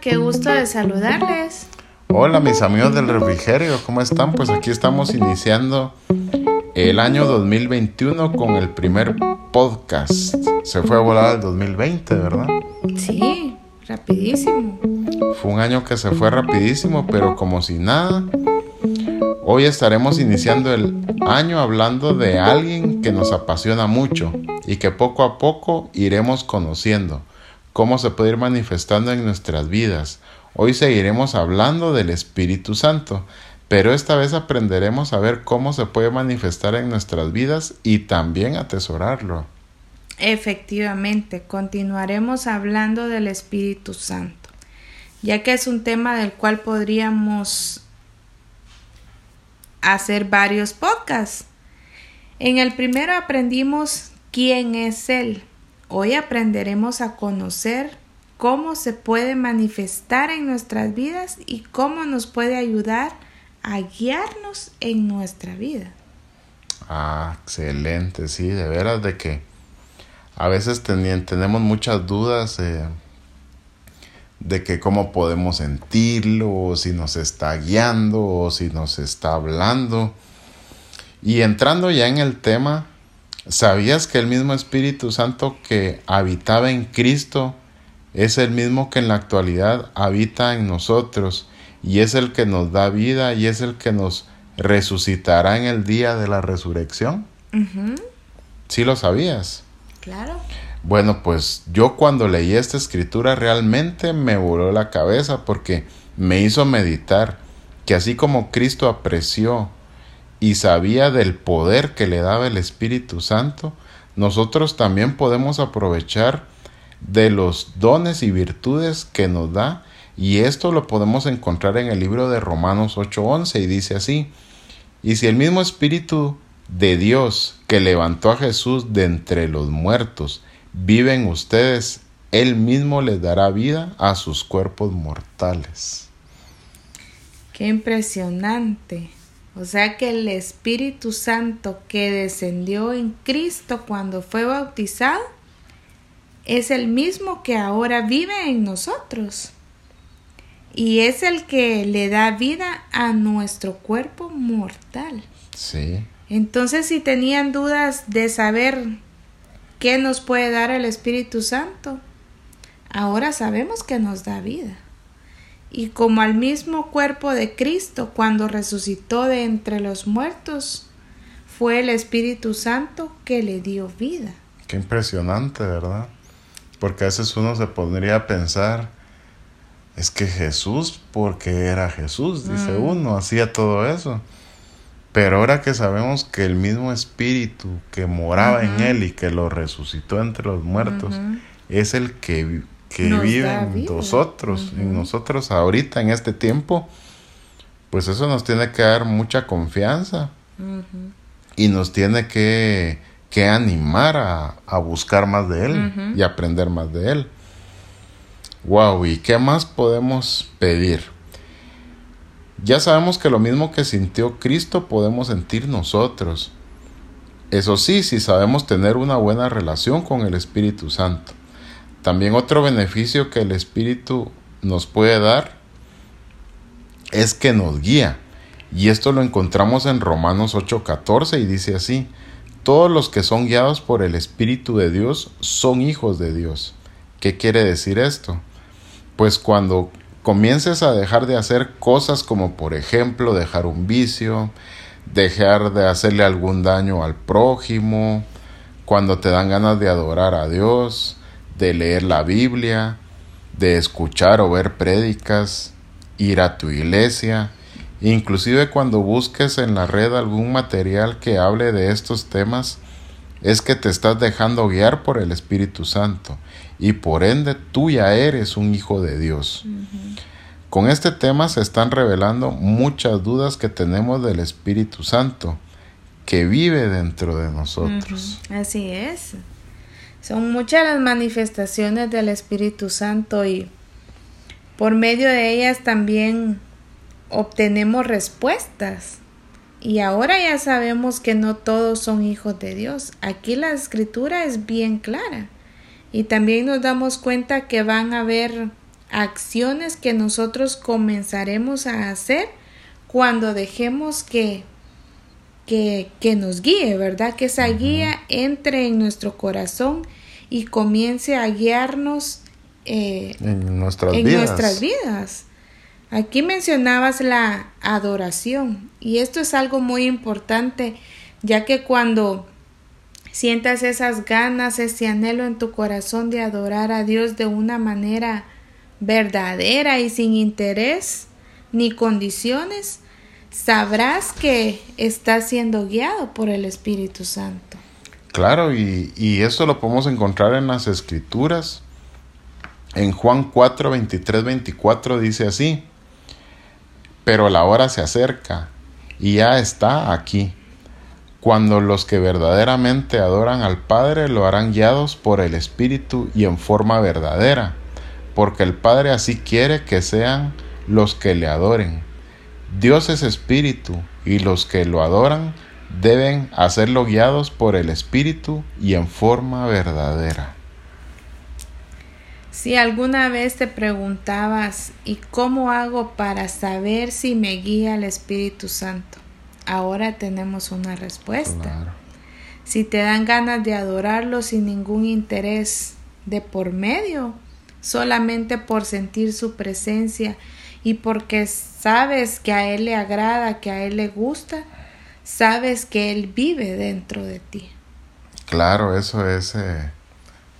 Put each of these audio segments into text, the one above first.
qué gusto de saludarles. Hola mis amigos del refrigerio, ¿cómo están? Pues aquí estamos iniciando el año 2021 con el primer podcast. Se fue a volar el 2020, ¿verdad? Sí, rapidísimo. Fue un año que se fue rapidísimo, pero como si nada. Hoy estaremos iniciando el año hablando de alguien que nos apasiona mucho y que poco a poco iremos conociendo cómo se puede ir manifestando en nuestras vidas Hoy seguiremos hablando del Espíritu Santo, pero esta vez aprenderemos a ver cómo se puede manifestar en nuestras vidas y también atesorarlo. Efectivamente, continuaremos hablando del Espíritu Santo, ya que es un tema del cual podríamos hacer varios podcasts. En el primero aprendimos quién es Él. Hoy aprenderemos a conocer cómo se puede manifestar en nuestras vidas y cómo nos puede ayudar a guiarnos en nuestra vida. Ah, excelente, sí, de veras de que a veces tenemos muchas dudas eh, de que cómo podemos sentirlo, o si nos está guiando, o si nos está hablando. Y entrando ya en el tema, ¿sabías que el mismo Espíritu Santo que habitaba en Cristo es el mismo que en la actualidad habita en nosotros y es el que nos da vida y es el que nos resucitará en el día de la resurrección. ¿Sí lo sabías? Claro. Bueno, pues yo cuando leí esta escritura realmente me voló la cabeza porque me hizo meditar que así como Cristo apreció y sabía del poder que le daba el Espíritu Santo, nosotros también podemos aprovechar de los dones y virtudes que nos da y esto lo podemos encontrar en el libro de Romanos 8:11 y dice así, y si el mismo Espíritu de Dios que levantó a Jesús de entre los muertos vive en ustedes, Él mismo les dará vida a sus cuerpos mortales. Qué impresionante. O sea que el Espíritu Santo que descendió en Cristo cuando fue bautizado es el mismo que ahora vive en nosotros y es el que le da vida a nuestro cuerpo mortal. Sí. Entonces, si tenían dudas de saber qué nos puede dar el Espíritu Santo, ahora sabemos que nos da vida. Y como al mismo cuerpo de Cristo cuando resucitó de entre los muertos, fue el Espíritu Santo que le dio vida. Qué impresionante, ¿verdad? Porque a veces uno se pondría a pensar, es que Jesús, porque era Jesús, dice mm. uno, hacía todo eso. Pero ahora que sabemos que el mismo espíritu que moraba en él y que lo resucitó entre los muertos, es el que, que vive en nosotros, en nosotros ahorita, en este tiempo, pues eso nos tiene que dar mucha confianza y nos tiene que que animar a, buscar más de Él y aprender más de Él. Wow, ¿y qué más podemos pedir? Ya sabemos que lo mismo que sintió Cristo podemos sentir nosotros. Eso sí, si sabemos tener una buena relación con el Espíritu Santo. También otro beneficio que el Espíritu nos puede dar es que nos guía. Y esto lo encontramos en Romanos 8:14 y dice así, todos los que son guiados por el Espíritu de Dios son hijos de Dios. ¿Qué quiere decir esto? Pues cuando comiences a dejar de hacer cosas como por ejemplo dejar un vicio, dejar de hacerle algún daño al prójimo, cuando te dan ganas de adorar a Dios, de leer la Biblia, de escuchar o ver prédicas, ir a tu iglesia, Inclusive cuando busques en la red algún material que hable de estos temas, es que te estás dejando guiar por el Espíritu Santo y por ende tú ya eres un hijo de Dios. Con este tema se están revelando muchas dudas que tenemos del Espíritu Santo que vive dentro de nosotros. Así es. Son muchas las manifestaciones del Espíritu Santo y por medio de ellas también obtenemos respuestas. Y ahora ya sabemos que no todos son hijos de Dios. Aquí la escritura es bien clara. Y también nos damos cuenta que van a haber acciones que nosotros comenzaremos a hacer cuando dejemos que, que, que nos guíe, ¿verdad? Que esa guía entre en nuestro corazón y comience a guiarnos eh, en, nuestras, en vidas. nuestras vidas. Aquí mencionabas la adoración y esto es algo muy importante ya que cuando sientas esas ganas, ese anhelo en tu corazón de adorar a Dios de una manera verdadera y sin interés ni condiciones, sabrás que estás siendo guiado por el Espíritu Santo. Claro, y, y esto lo podemos encontrar en las Escrituras. En Juan 4, 23, 24 dice así, pero la hora se acerca y ya está aquí, cuando los que verdaderamente adoran al Padre lo harán guiados por el Espíritu y en forma verdadera, porque el Padre así quiere que sean los que le adoren. Dios es Espíritu y los que lo adoran deben hacerlo guiados por el Espíritu y en forma verdadera. Si alguna vez te preguntabas, ¿y cómo hago para saber si me guía el Espíritu Santo? Ahora tenemos una respuesta. Claro. Si te dan ganas de adorarlo sin ningún interés de por medio, solamente por sentir su presencia y porque sabes que a Él le agrada, que a Él le gusta, sabes que Él vive dentro de ti. Claro, eso es eh,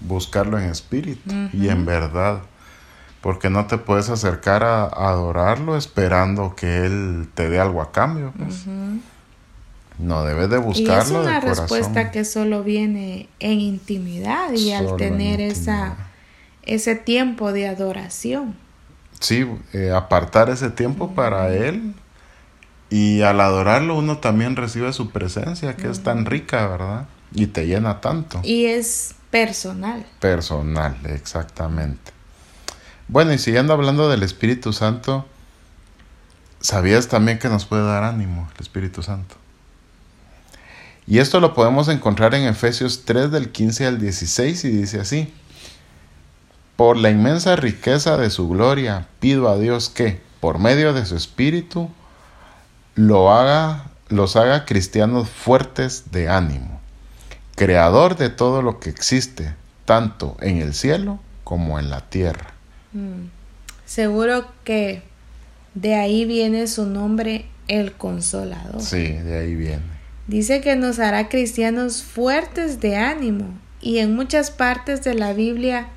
buscarlo en espíritu y en verdad. Porque no te puedes acercar a, a, adorarlo esperando que Él te dé algo a cambio. Pues. No, debes de buscarlo. Y es una de respuesta corazón. que solo viene en intimidad y Solo al en tener esa, ese tiempo de adoración. Sí, eh, apartar ese tiempo para Él. Y al adorarlo uno también recibe su presencia, que es tan rica, ¿verdad? Y te llena tanto. Y es personal. Personal, exactamente. Bueno, y siguiendo hablando del Espíritu Santo, ¿sabías también que nos puede dar ánimo el Espíritu Santo? Y esto lo podemos encontrar en Efesios 3 del 15 al 16 y dice así. Por la inmensa riqueza de su gloria, pido a Dios que, por medio de su Espíritu, lo haga, los haga cristianos fuertes de ánimo, creador de todo lo que existe, tanto en el cielo como en la tierra. Mm. Seguro que de ahí viene su nombre, el consolador. Sí, de ahí viene. Dice que nos hará cristianos fuertes de ánimo. Y en muchas partes de la Biblia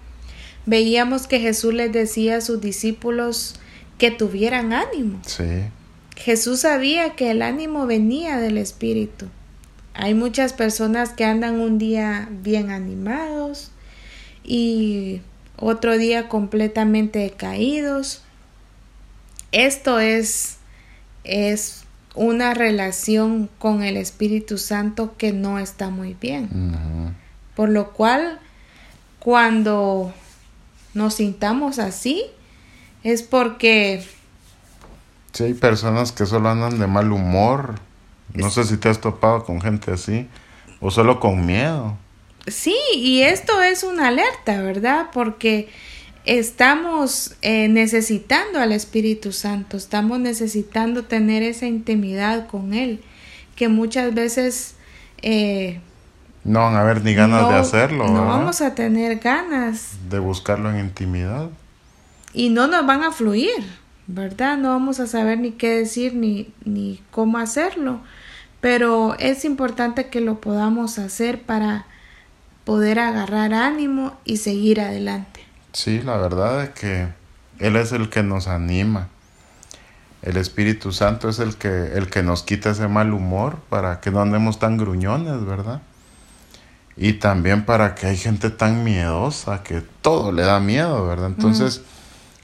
veíamos que Jesús les decía a sus discípulos que tuvieran ánimo. Sí, Jesús sabía que el ánimo venía del Espíritu. Hay muchas personas que andan un día bien animados y otro día completamente decaídos. Esto es, es una relación con el Espíritu Santo que no está muy bien. Por lo cual, cuando nos sintamos así, es porque sí, hay personas que solo andan de mal humor. No sé si te has topado con gente así. O solo con miedo. Sí, y esto es una alerta, ¿verdad? Porque estamos eh, necesitando al Espíritu Santo, estamos necesitando tener esa intimidad con Él, que muchas veces eh, No van a haber ni ganas no, de hacerlo. no ¿verdad? vamos a tener ganas De buscarlo en intimidad. y no nos van a fluir, ¿verdad? No vamos a saber ni qué decir ni, ni cómo hacerlo, pero es importante que lo podamos hacer para poder agarrar ánimo y seguir adelante. Sí, la verdad es que Él es el que nos anima. El Espíritu Santo es el que, el que nos quita ese mal humor para que no andemos tan gruñones, ¿verdad? Y también para que hay gente tan miedosa que todo le da miedo, ¿verdad? Entonces,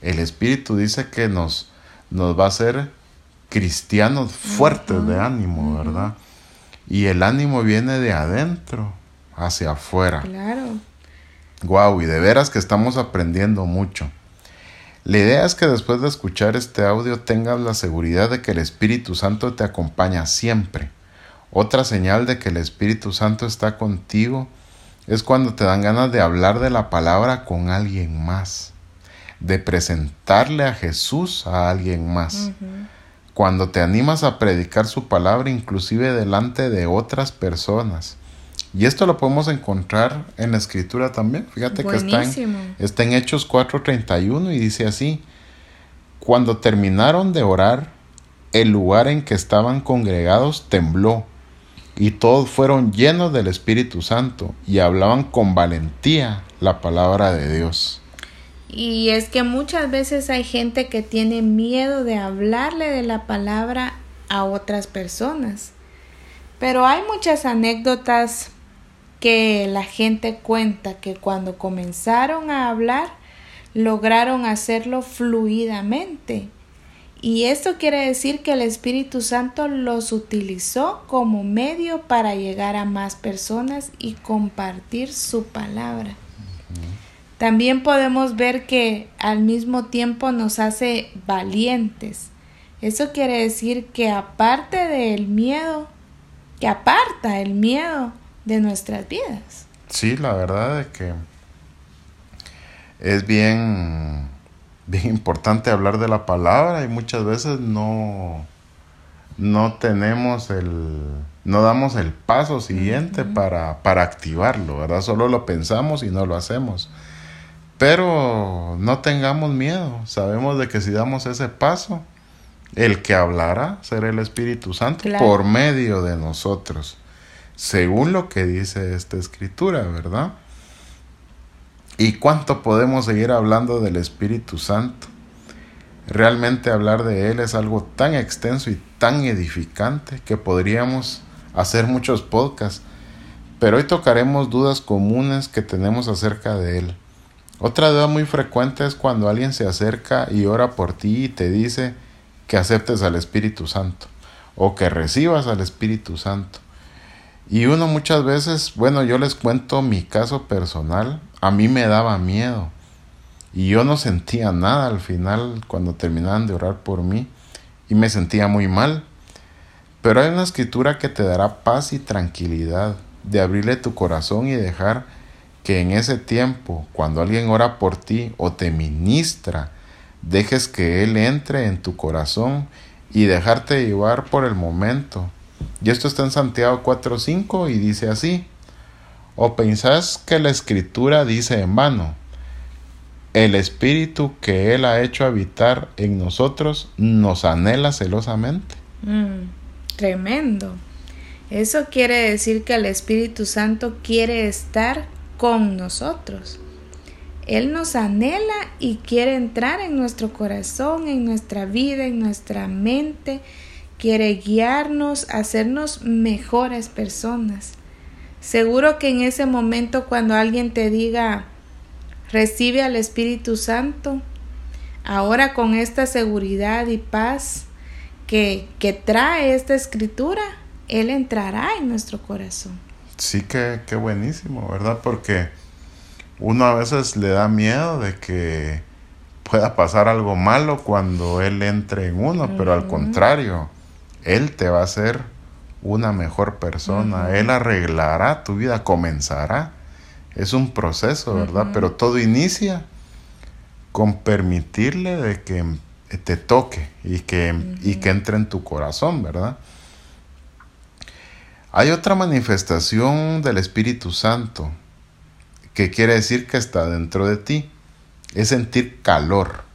el Espíritu dice que nos, nos va a hacer cristianos fuertes de ánimo, ¿verdad? Y el ánimo viene de adentro hacia afuera. Claro. Wow, y de veras que estamos aprendiendo mucho. La idea es que después de escuchar este audio tengas la seguridad de que el Espíritu Santo te acompaña siempre. Otra señal de que el Espíritu Santo está contigo es cuando te dan ganas de hablar de la palabra con alguien más. de presentarle a Jesús a alguien más. Cuando te animas a predicar su palabra inclusive delante de otras personas. Y esto lo podemos encontrar en la escritura también. Fíjate que está en, está en Hechos 4:31 y dice así, cuando terminaron de orar, el lugar en que estaban congregados tembló y todos fueron llenos del Espíritu Santo y hablaban con valentía la palabra de Dios. Y es que muchas veces hay gente que tiene miedo de hablarle de la palabra a otras personas. Pero hay muchas anécdotas que la gente cuenta que cuando comenzaron a hablar lograron hacerlo fluidamente y esto quiere decir que el Espíritu Santo los utilizó como medio para llegar a más personas y compartir su palabra. También podemos ver que al mismo tiempo nos hace valientes. Eso quiere decir que aparte del miedo, que aparta el miedo de nuestras vidas. Sí, la verdad es que es bien bien importante hablar de la palabra y muchas veces no, no tenemos el, no damos el paso siguiente para, para activarlo, ¿verdad? Solo lo pensamos y no lo hacemos. Pero no tengamos miedo, sabemos de que si damos ese paso, el que hablará será el Espíritu Santo por medio de nosotros, según lo que dice esta escritura, ¿verdad? ¿Y cuánto podemos seguir hablando del Espíritu Santo? Realmente hablar de Él es algo tan extenso y tan edificante que podríamos hacer muchos podcasts, pero hoy tocaremos dudas comunes que tenemos acerca de Él. Otra duda muy frecuente es cuando alguien se acerca y ora por ti y te dice que aceptes al Espíritu Santo o que recibas al Espíritu Santo. Y uno muchas veces, bueno, yo les cuento mi caso personal, a mí me daba miedo. Y yo no sentía nada al final cuando terminaban de orar por mí. Y me sentía muy mal. Pero hay una escritura que te dará paz y tranquilidad de abrirle tu corazón y dejar que en ese tiempo, cuando alguien ora por ti o te ministra, dejes que Él entre en tu corazón y dejarte llevar por el momento. Y esto está en Santiago 4.5 y dice así, ¿O pensás que la escritura dice en vano? El espíritu que Él ha hecho habitar en nosotros nos anhela celosamente. Mm, tremendo. Eso quiere decir que el Espíritu Santo quiere estar con nosotros. Él nos anhela y quiere entrar en nuestro corazón, en nuestra vida, en nuestra mente. Quiere guiarnos, hacernos mejores personas. Seguro que en ese momento cuando alguien te diga, recibe al Espíritu Santo, ahora con esta seguridad y paz que, que trae esta escritura, Él entrará en nuestro corazón. Sí, que, qué buenísimo, ¿verdad? Porque uno a veces le da miedo de que pueda pasar algo malo cuando Él entre en uno, pero al contrario, Él te va a hacer una mejor persona. Él arreglará tu vida, comenzará. Es un proceso, ¿verdad? Pero todo inicia con permitirle de que te toque y que, y que entre en tu corazón, ¿verdad? Hay otra manifestación del Espíritu Santo que quiere decir que está dentro de ti. Es sentir calor.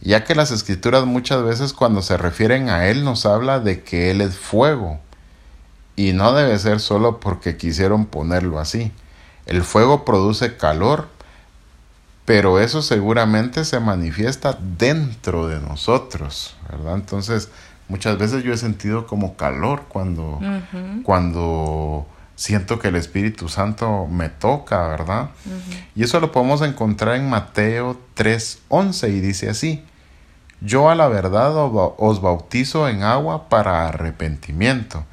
Ya que las escrituras muchas veces cuando se refieren a Él nos habla de que Él es fuego. Y no debe ser solo porque quisieron ponerlo así. El fuego produce calor, pero eso seguramente se manifiesta dentro de nosotros, ¿verdad? Entonces, muchas veces yo he sentido como calor cuando, cuando siento que el Espíritu Santo me toca, ¿verdad? Y eso lo podemos encontrar en Mateo 3:11 y dice así, yo a la verdad os bautizo en agua para arrepentimiento,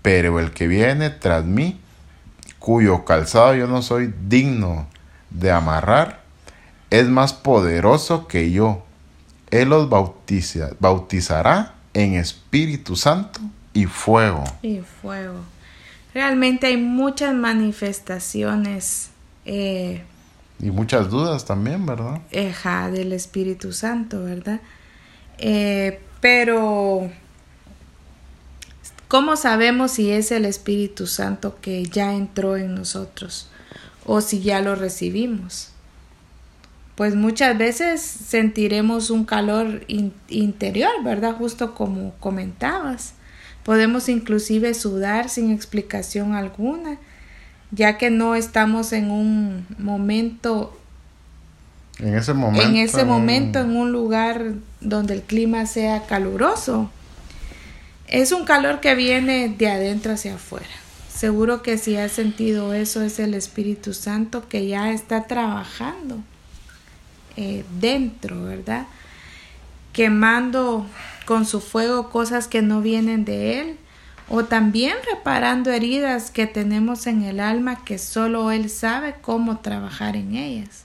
pero el que viene tras mí, cuyo calzado yo no soy digno de amarrar, es más poderoso que yo. Él los bautiza, bautizará en Espíritu Santo y fuego. Y fuego. Realmente hay muchas manifestaciones eh, Y muchas dudas también, ¿verdad? Eja, del Espíritu Santo, ¿verdad? Eh, pero, ¿cómo sabemos si es el Espíritu Santo que ya entró en nosotros o si ya lo recibimos? Pues muchas veces sentiremos un calor interior, ¿verdad? Justo como comentabas. Podemos inclusive sudar sin explicación alguna ya que no estamos en un momento en ese momento en ese momento en un lugar donde el clima sea caluroso. Es un calor que viene de adentro hacia afuera. Seguro que si has sentido eso es el Espíritu Santo que ya está trabajando eh, dentro verdad quemando con su fuego cosas que no vienen de él o también reparando heridas que tenemos en el alma que solo Él sabe cómo trabajar en ellas.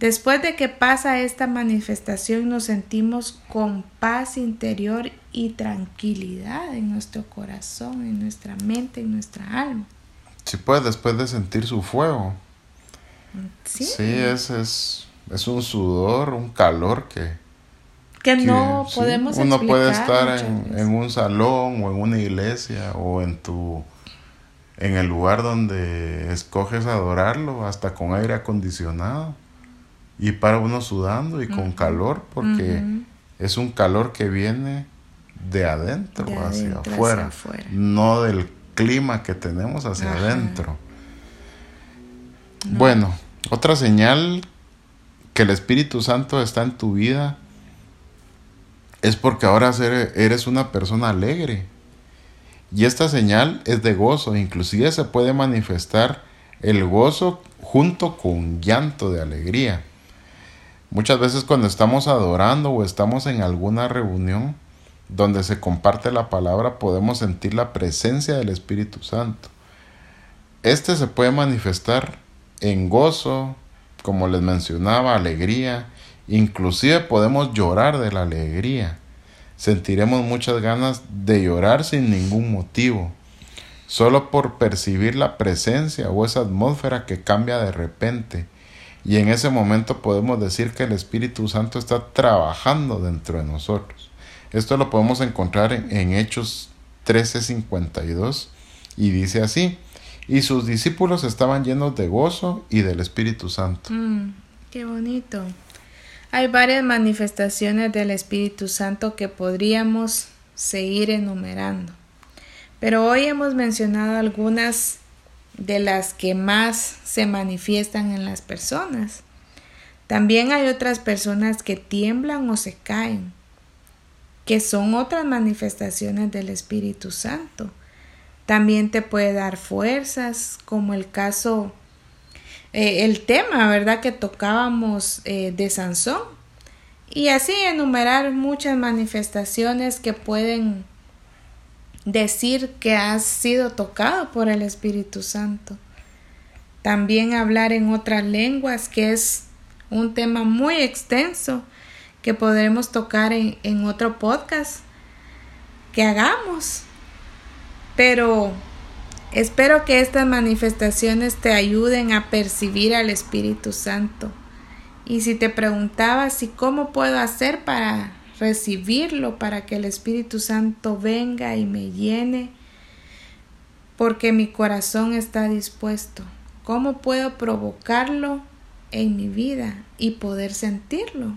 Después de que pasa esta manifestación nos sentimos con paz interior y tranquilidad en nuestro corazón, en nuestra mente, en nuestra alma. Sí, pues después de sentir su fuego. Sí. Sí, es, es, es un sudor, un calor que, que no podemos uno puede estar en, un salón o en una iglesia o en tu en el lugar donde escoges adorarlo hasta con aire acondicionado y para uno sudando y con calor porque es un calor que viene de adentro, hacia, afuera, no del clima que tenemos hacia adentro. Bueno, otra señal que el Espíritu Santo está en tu vida es porque ahora eres una persona alegre. Y esta señal es de gozo, inclusive se puede manifestar el gozo junto con llanto de alegría. Muchas veces cuando estamos adorando o estamos en alguna reunión donde se comparte la palabra podemos sentir la presencia del Espíritu Santo. Este se puede manifestar en gozo, como les mencionaba, alegría, Inclusive podemos llorar de la alegría. Sentiremos muchas ganas de llorar sin ningún motivo, solo por percibir la presencia o esa atmósfera que cambia de repente. Y en ese momento podemos decir que el Espíritu Santo está trabajando dentro de nosotros. Esto lo podemos encontrar en, Hechos 13:52 y dice así, y sus discípulos estaban llenos de gozo y del Espíritu Santo. Mm, qué bonito. Hay varias manifestaciones del Espíritu Santo que podríamos seguir enumerando, pero hoy hemos mencionado algunas de las que más se manifiestan en las personas. También hay otras personas que tiemblan o se caen, que son otras manifestaciones del Espíritu Santo. También te puede dar fuerzas, como el caso eh, el tema, ¿verdad? Que tocábamos eh, de Sansón. Y así enumerar muchas manifestaciones que pueden decir que has sido tocado por el Espíritu Santo. También hablar en otras lenguas, que es un tema muy extenso que podremos tocar en, otro podcast que hagamos. Pero Espero que estas manifestaciones te ayuden a percibir al Espíritu Santo. Y si te preguntabas si cómo puedo hacer para recibirlo, para que el Espíritu Santo venga y me llene, porque mi corazón está dispuesto. ¿Cómo puedo provocarlo en mi vida y poder sentirlo?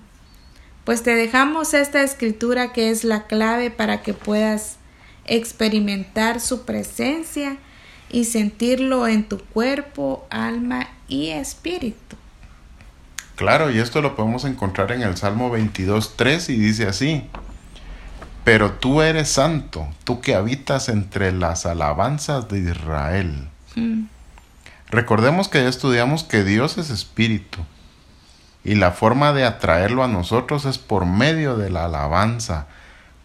Pues te dejamos esta escritura que es la clave para que puedas experimentar su presencia y sentirlo en tu cuerpo, alma y espíritu. Claro, y esto lo podemos encontrar en el Salmo 22.3 y dice así, pero tú eres santo, tú que habitas entre las alabanzas de Israel. Mm. Recordemos que ya estudiamos que Dios es espíritu y la forma de atraerlo a nosotros es por medio de la alabanza,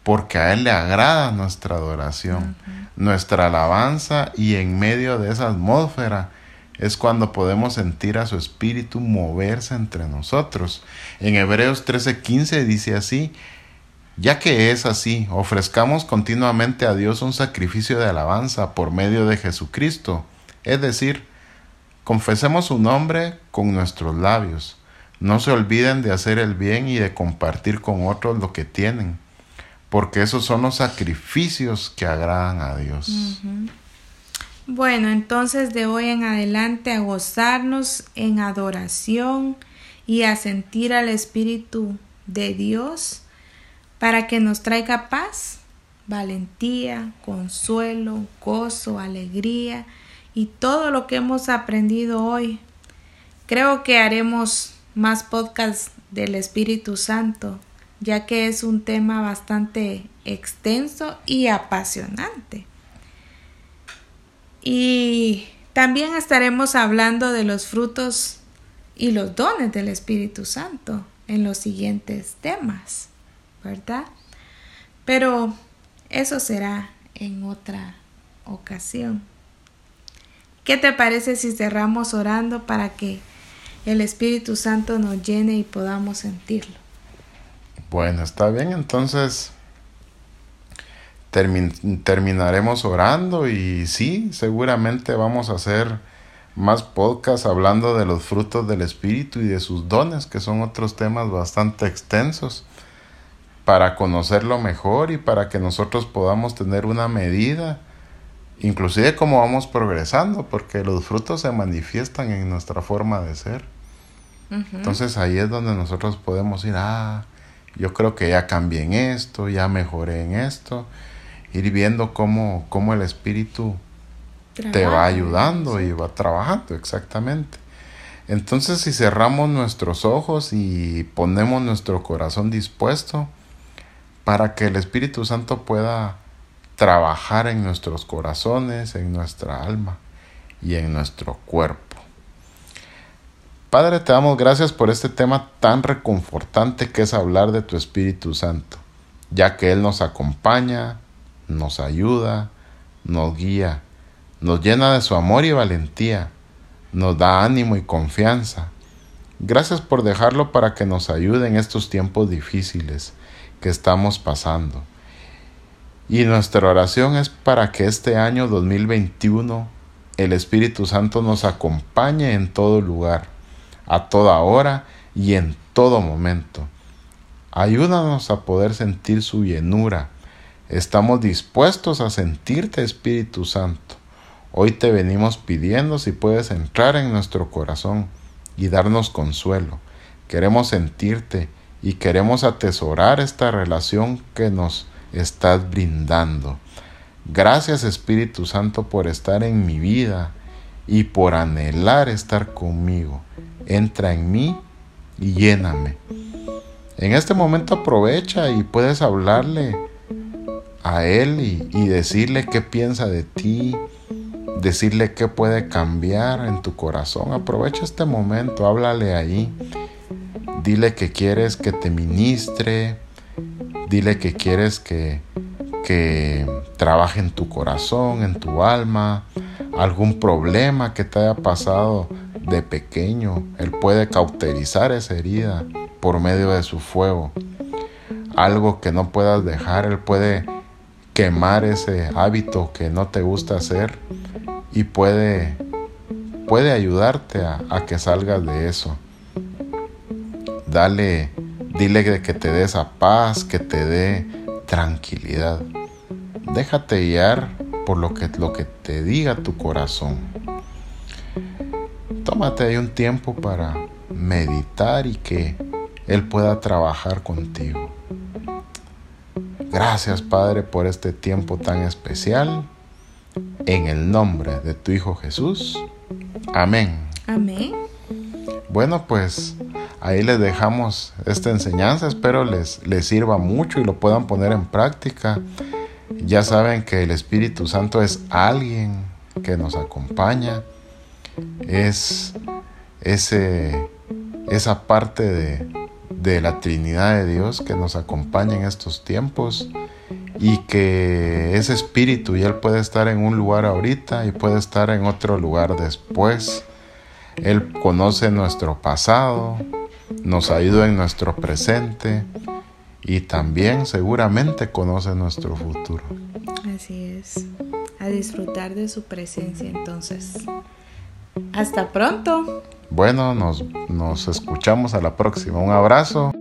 porque a Él le agrada nuestra adoración nuestra alabanza y en medio de esa atmósfera es cuando podemos sentir a su espíritu moverse entre nosotros. En Hebreos 13:15 dice así, ya que es así, ofrezcamos continuamente a Dios un sacrificio de alabanza por medio de Jesucristo, es decir, Confesemos su nombre con nuestros labios. No se olviden de hacer el bien y de compartir con otros lo que tienen, porque esos son los sacrificios que agradan a Dios. Bueno, entonces de hoy en adelante a gozarnos en adoración y a sentir al Espíritu de Dios para que nos traiga paz, valentía, consuelo, gozo, alegría y todo lo que hemos aprendido hoy. Creo que haremos más podcasts del Espíritu Santo, ya que es un tema bastante extenso y apasionante. Y también estaremos hablando de los frutos y los dones del Espíritu Santo en los siguientes temas, ¿verdad? Pero eso será en otra ocasión. ¿Qué te parece si cerramos orando para que el Espíritu Santo nos llene y podamos sentirlo? Bueno, está bien, entonces terminaremos orando y sí, seguramente vamos a hacer más podcasts hablando de los frutos del Espíritu y de sus dones, que son otros temas bastante extensos, para conocerlo mejor y para que nosotros podamos tener una medida, inclusive cómo vamos progresando, porque los frutos se manifiestan en nuestra forma de ser. Entonces ahí es donde nosotros podemos ir, ah, yo creo que ya cambié en esto, ya mejoré en esto ir viendo cómo, cómo el espíritu te va ayudando y va trabajando, exactamente. Entonces si cerramos nuestros ojos y ponemos nuestro corazón dispuesto para que el Espíritu Santo pueda trabajar en nuestros corazones, en nuestra alma y en nuestro cuerpo. Padre, te damos gracias por este tema tan reconfortante que es hablar de tu Espíritu Santo, ya que Él nos acompaña, nos ayuda, nos guía, nos llena de su amor y valentía, nos da ánimo y confianza. Gracias por dejarlo para que nos ayude en estos tiempos difíciles que estamos pasando. Y nuestra oración es para que este año 2021 el Espíritu Santo nos acompañe en todo lugar, a toda hora y en todo momento. Ayúdanos a poder sentir su llenura, Estamos dispuestos a sentirte, Espíritu Santo. Hoy te venimos pidiendo si puedes entrar en nuestro corazón y darnos consuelo. Queremos sentirte y queremos atesorar esta relación que nos estás brindando. Gracias Espíritu Santo por estar en mi vida y por anhelar estar conmigo. Entra en mí y lléname. En este momento aprovecha y puedes hablarle a Él y, decirle qué piensa de ti, decirle qué puede cambiar en tu corazón. Aprovecha este momento, háblale ahí. Dile que quieres que te ministre, dile que quieres que, que trabaje en tu corazón, en tu alma, algún problema que te haya pasado de pequeño. Él puede cauterizar esa herida por medio de su fuego. Algo que no puedas dejar, Él puede quemar ese hábito que no te gusta hacer y puede, puede ayudarte a, que salgas de eso. Dale, dile que te dé esa paz, que te dé tranquilidad. Déjate guiar por lo que, lo que te diga tu corazón. Tómate ahí un tiempo para meditar y que Él pueda trabajar contigo. Gracias Padre por este tiempo tan especial. En el nombre de tu Hijo Jesús. Amén. Amén. Bueno, pues ahí les dejamos esta enseñanza. Espero les, les sirva mucho y lo puedan poner en práctica. Ya saben que el Espíritu Santo es alguien que nos acompaña. Es ese, esa parte de, de la Trinidad de Dios que nos acompaña en estos tiempos y que es espíritu y Él puede estar en un lugar ahorita y puede estar en otro lugar después. Él conoce nuestro pasado, nos ayuda en nuestro presente y también seguramente conoce nuestro futuro. Así es, a disfrutar de su presencia entonces. Hasta pronto. Bueno, nos, nos escuchamos a la próxima. Un abrazo.